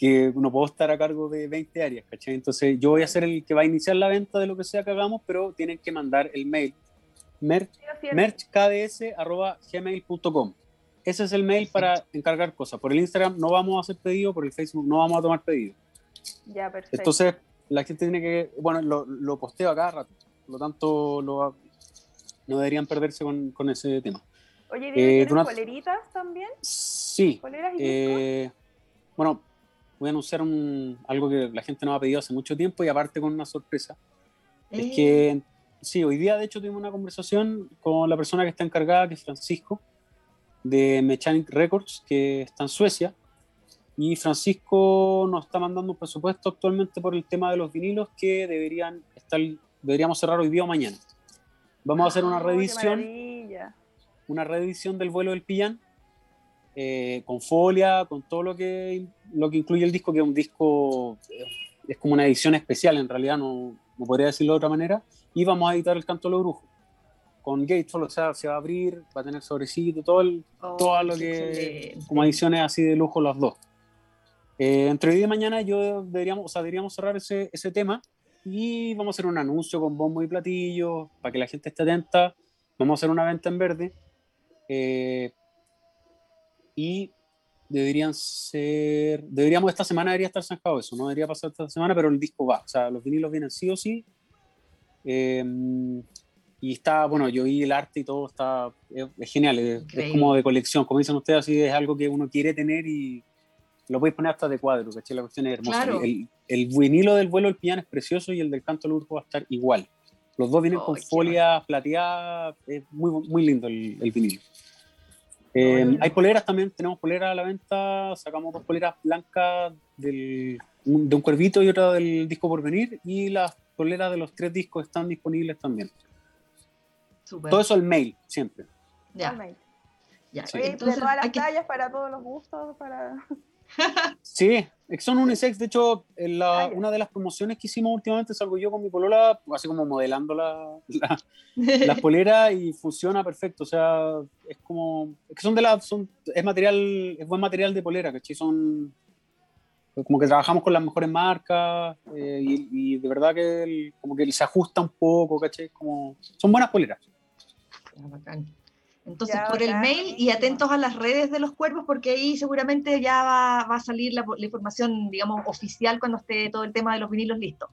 que no puedo estar a cargo de 20 áreas, ¿cachai? Entonces yo voy a ser el que va a iniciar la venta de lo que sea que hagamos, pero tienen que mandar el mail merchkds.gmail.com Ese es el mail para encargar cosas. Por el Instagram no vamos a hacer pedido, por el Facebook no vamos a tomar pedido. Ya, perfecto. Entonces la gente tiene que, bueno, lo, lo posteo a cada rato, por lo tanto lo, no deberían perderse con, con ese tema. Oye, eh, ¿tienes poleritas también? Sí. ¿Poleras y eh, bueno, voy a anunciar un, algo que la gente nos ha pedido hace mucho tiempo y aparte con una sorpresa. Es eh. que, sí, hoy día de hecho tuvimos una conversación con la persona que está encargada, que es Francisco, de Mechanic Records, que está en Suecia. Y Francisco nos está mandando un presupuesto actualmente por el tema de los vinilos que deberían estar, deberíamos cerrar hoy día o mañana. Vamos a hacer una reedición. Una reedición del vuelo del Pillán. Eh, con folia, con todo lo que, lo que incluye el disco, que es un disco, es como una edición especial, en realidad no, no podría decirlo de otra manera. Y vamos a editar el canto de los brujos con Gatesfall, o sea, se va a abrir, va a tener sobrecito, todo, el, oh, todo lo que, como ediciones así de lujo, los dos. Eh, entre hoy y mañana yo deberíamos, o sea, deberíamos cerrar ese, ese tema y vamos a hacer un anuncio con bombo y platillo para que la gente esté atenta. Vamos a hacer una venta en verde. Eh, y deberían ser. Deberíamos, esta semana debería estar zanjado eso, no debería pasar esta semana, pero el disco va. O sea, los vinilos vienen sí o sí. Eh, y está, bueno, yo vi el arte y todo, está. Es, genial, es, como de colección. Como dicen ustedes, así es algo que uno quiere tener y lo podéis poner hasta de cuadro, ¿cachai? La cuestión es hermosa. El, el, vinilo del vuelo del piano es precioso y el del canto del va a estar igual. Los dos vienen con folia plateada, es muy, muy lindo el, el vinilo. Eh, hay poleras también, tenemos poleras a la venta, sacamos dos poleras blancas del, de un cuervito y otra del disco por venir y las poleras de los tres discos están disponibles también. Todo eso al mail, siempre. Ya. Ya. de todas las tallas, para todos los gustos, para... Sí, son unisex. De hecho, en la, una de las promociones que hicimos últimamente salgo yo con mi polola, así como modelando la, la, polera y funciona perfecto. O sea, es como. Es que son de la. Son, es material. Es buen material de polera, ¿cachai? Son. Como que trabajamos con las mejores marcas eh, y, de verdad que como que se ajusta un poco, ¿cachai? Como, son buenas poleras. Ah, Entonces, por el mail y atentos a las redes de los cuervos, porque ahí seguramente ya va, a salir la, información, digamos, oficial cuando esté todo el tema de los vinilos listo.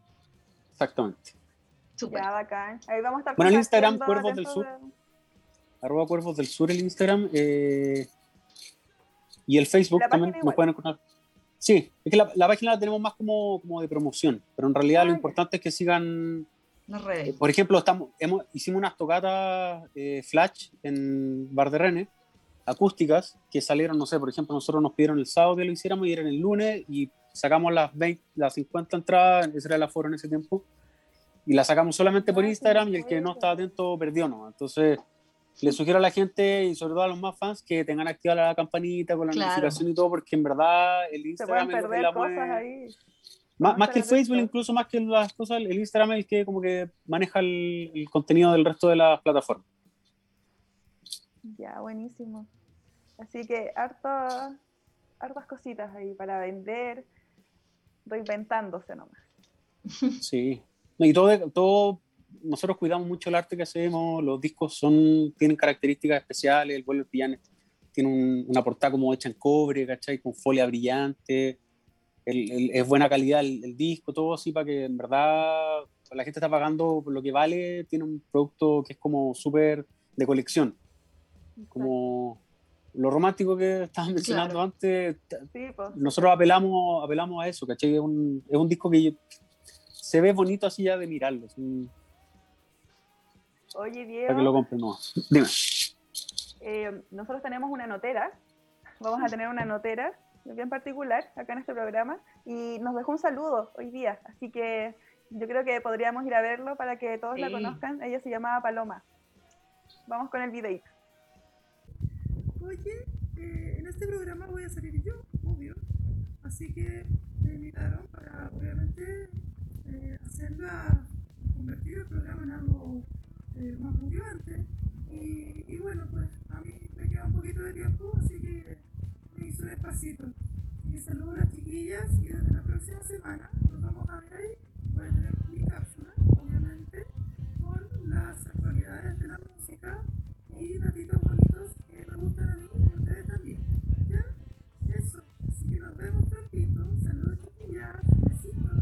Exactamente. Super. Ya, bacán. Ahí vamos a estar Bueno, el Instagram, Cuervos del Sur. Arroba Cuervos del Sur, el Instagram. Eh, y el Facebook también nos pueden encontrar. Sí, es que la, página la tenemos más como, como de promoción, pero en realidad lo ah, importante es que sigan las redes. Eh, por ejemplo, estamos, hemos, hicimos unas tocatas eh, flash en Bar de Rennes, acústicas, que salieron, no sé, por ejemplo, nosotros nos pidieron el sábado que lo hiciéramos y eran el lunes y sacamos las 20, las 50 entradas, ese era el aforo en ese tiempo, y la sacamos solamente por ah, Instagram y el que no estaba atento perdió, ¿no? Entonces, le sugiero a la gente y sobre todo a los más fans que tengan activada la campanita con la notificación y todo, porque en verdad el Instagram Se pueden cosas ahí. Más, que el Facebook, incluso más que las cosas, el Instagram es el que como que maneja el, contenido del resto de las plataformas. Ya, buenísimo. Así que harto, hartas cositas ahí para vender, reinventándose nomás. Sí. Y todo, todo, nosotros cuidamos mucho el arte que hacemos, los discos son, tienen características especiales, el vuelo del tiene una portada como hecha en cobre, ¿cachai? Con folia brillante es buena calidad el, disco, todo así para que en verdad la gente está pagando por lo que vale, tiene un producto que es como súper de colección. Como lo romántico que estabas mencionando antes, pues. nosotros apelamos, apelamos a eso, ¿cachai? Es un, es un disco que se ve bonito así ya de mirarlo. Oye, Diego. Para que lo compren, no. Dime. Eh, nosotros tenemos una notera, vamos a tener una notera bien particular acá en este programa y nos dejó un saludo hoy día, así que yo creo que podríamos ir a verlo para que todos la conozcan. Ella se llamaba Paloma. Vamos con el videito. Oye, eh, en este programa voy a salir yo, obvio, así que me invitaron para obviamente eh, hacerla, convertir el programa en algo eh, más motivante. Y, y bueno, pues a mí me queda un poquito de tiempo, así que despacito. Y saludo a las chiquillas y desde la próxima semana nos vamos a ver ahí. Voy tener mi cápsula, obviamente, con las actualidades de la música y datitos bonitos que me gustan a mí y ustedes también. ¿Ya? Eso. Así que nos vemos prontito. Saludos chiquillas. Besitos.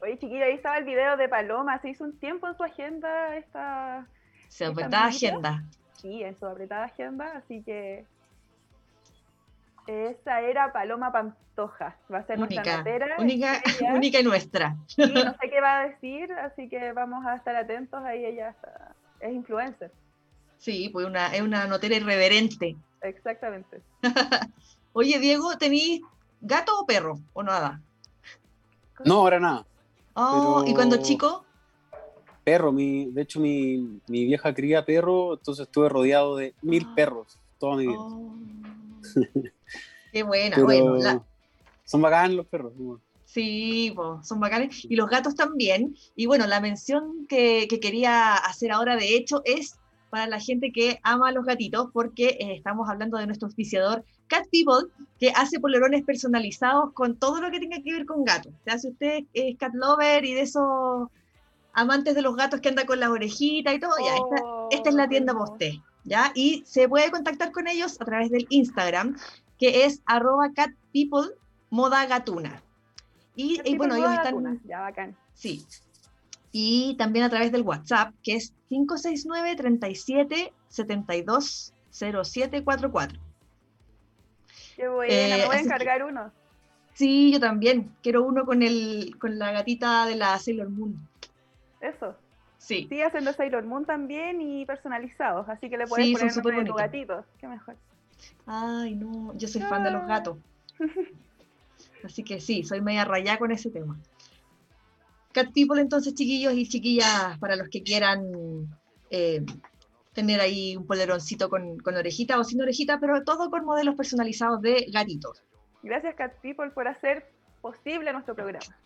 Oye, chiquilla, ahí estaba el video de Paloma. Se hizo un tiempo en su agenda esta se apretada agenda. Sí, en su apretada agenda, así que esa era Paloma Pantoja, va a ser única, nuestra notera. Única, única y nuestra. Sí, no sé qué va a decir, así que vamos a estar atentos, ahí ella es influencer. Sí, pues una, es una notera irreverente. Exactamente. Oye, Diego, ¿tenéis gato o perro o nada? No, ahora nada. Oh, ¿Y cuando chico? Perro. Mi, de hecho, mi, mi, vieja cría perro, entonces estuve rodeado de mil ah. perros toda mi vida. Oh. Qué buena, bueno. Son bacanes los perros. Sí, son bacanes. Y los gatos también. Y bueno, la mención que, que, quería hacer ahora, de hecho, es para la gente que ama a los gatitos, porque eh, estamos hablando de nuestro oficiador Cat People, que hace polerones personalizados con todo lo que tenga que ver con gatos. O sea, si usted es cat lover y de esos amantes de los gatos que anda con las orejitas y todo, ya, esta, es la tienda oh, Posté, ¿ya? Y se puede contactar con ellos a través del Instagram, que es arroba catpeople moda gatuna. Y, bueno, ellos están... Ya, bacán. Sí. Y también a través del WhatsApp, que es 569 37 72 0744. Qué bueno, eh, voy a encargar uno. Sí, yo también. Quiero uno con, el, con la gatita de la Sailor Moon. Eso. Sí. Sí, haciendo Sailor Moon también y personalizados, así que le puedes poner tu gatito. Qué mejor. Ay, no, yo soy fan de los gatos. Así que sí, soy media rayada con ese tema. Cat People, entonces, chiquillos y chiquillas, para los que quieran eh, tener ahí un poleroncito con, con, orejita o sin orejita, pero todo con modelos personalizados de gatitos. Gracias, Cat People, por hacer posible nuestro programa.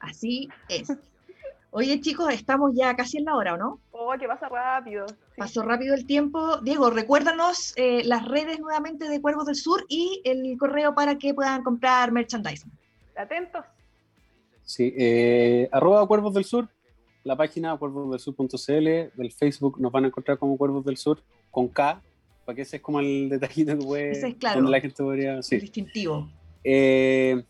Así es. Oye, chicos, estamos ya casi en la hora, ¿o no? Oh, que pasa rápido. Pasó rápido el tiempo. Diego, recuérdanos eh, las redes nuevamente de Cuervos del Sur y el correo para que puedan comprar merchandising. Atentos. Sí, eh, arroba Cuervos del Sur la página cuervosdelsur.cl, del Facebook nos van a encontrar como Cuervos del Sur, con K, para que ese es como el detallito que puede... Ese es claro, la gente podría... Sí. distintivo. Eh,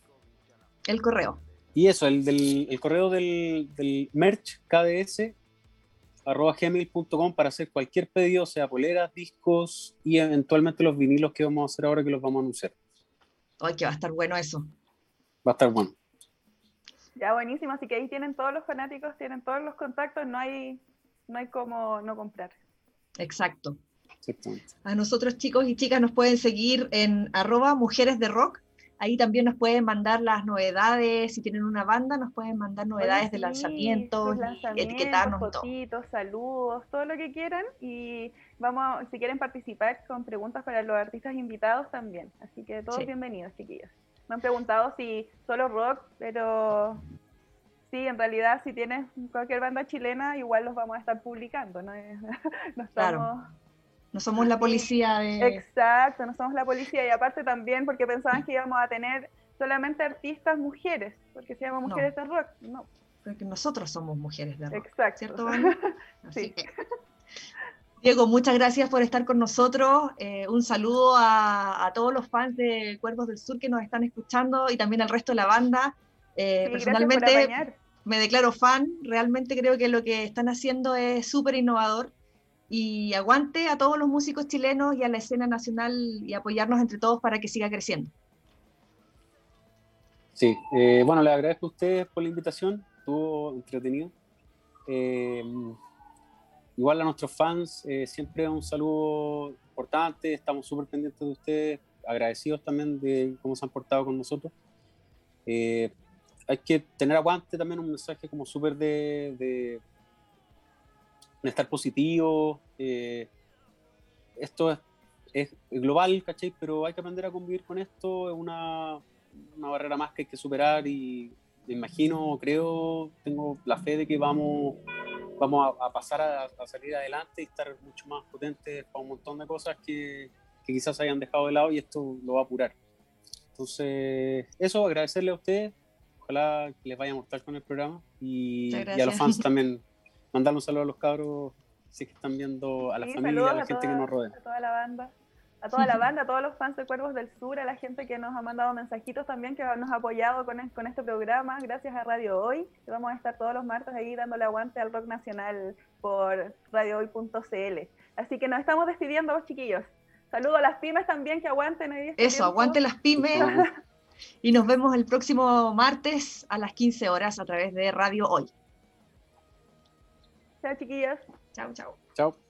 el correo. Y eso, el, del, el correo del, del merch KDS arroba gmail.com para hacer cualquier pedido, sea poleras, discos y eventualmente los vinilos que vamos a hacer ahora que los vamos a anunciar. Ay, que va a estar bueno eso. Va a estar bueno. Ya, buenísimo. Así que ahí tienen todos los fanáticos, tienen todos los contactos, no hay, no hay cómo no comprar. Exacto. A nosotros chicos y chicas nos pueden seguir en arroba mujeres de rock Ahí también nos pueden mandar las novedades, si tienen una banda, nos pueden mandar novedades de lanzamientos, etiquetarnos. Fotitos, saludos, todo lo que quieran. Y vamos, si quieren participar con preguntas para los artistas invitados también. Así que todos bienvenidos, chiquillos. Me han preguntado si solo rock, pero sí, en realidad si tienes cualquier banda chilena, igual los vamos a estar publicando. No, no estamos... No somos la policía de... Exacto, no somos la policía. Y aparte también porque pensaban que íbamos a tener solamente artistas mujeres, porque se llama Mujeres de Rock. No. Porque nosotros somos mujeres de rock. Exacto. ¿Cierto, sí. Diego, muchas gracias por estar con nosotros. Eh, un saludo a, todos los fans de Cuervos del Sur que nos están escuchando y también al resto de la banda. Eh, personalmente me declaro fan, realmente creo que lo que están haciendo es súper innovador y aguante a todos los músicos chilenos y a la escena nacional y apoyarnos entre todos para que siga creciendo. Sí, eh, bueno, les agradezco a ustedes por la invitación, estuvo entretenido. Eh, igual a nuestros fans, eh, siempre un saludo importante, estamos súper pendientes de ustedes, agradecidos también de cómo se han portado con nosotros. hay que tener aguante también un mensaje como súper de estar positivo. Eh, esto es, global, ¿cachai? Pero hay que aprender a convivir con esto, es una, una barrera más que hay que superar y me imagino, creo, tengo la fe de que vamos, vamos a, pasar a, salir adelante y estar mucho más potentes para un montón de cosas que, que quizás hayan dejado de lado y esto lo va a apurar. Entonces, eso, agradecerle a ustedes, ojalá les vaya a mostrar con el programa y, y a los fans también mandarle un saludo a los cabros si que están viendo a la familia, a la gente que nos rodea. A toda la banda, a toda la banda, a todos los fans de Cuervos del Sur, a la gente que nos ha mandado mensajitos también, que nos ha apoyado con, con este programa, gracias a Radio Hoy, que vamos a estar todos los martes ahí dándole aguante al rock nacional por radiohoy.cl. Así que nos estamos despidiendo, vos chiquillos. Saludo a las pymes también que aguanten. Ahí este Eso, aguanten las pymes. y nos vemos el próximo martes a las 15 horas a través de Radio Hoy. Chao, chiquillos. Chao, chao. Chao.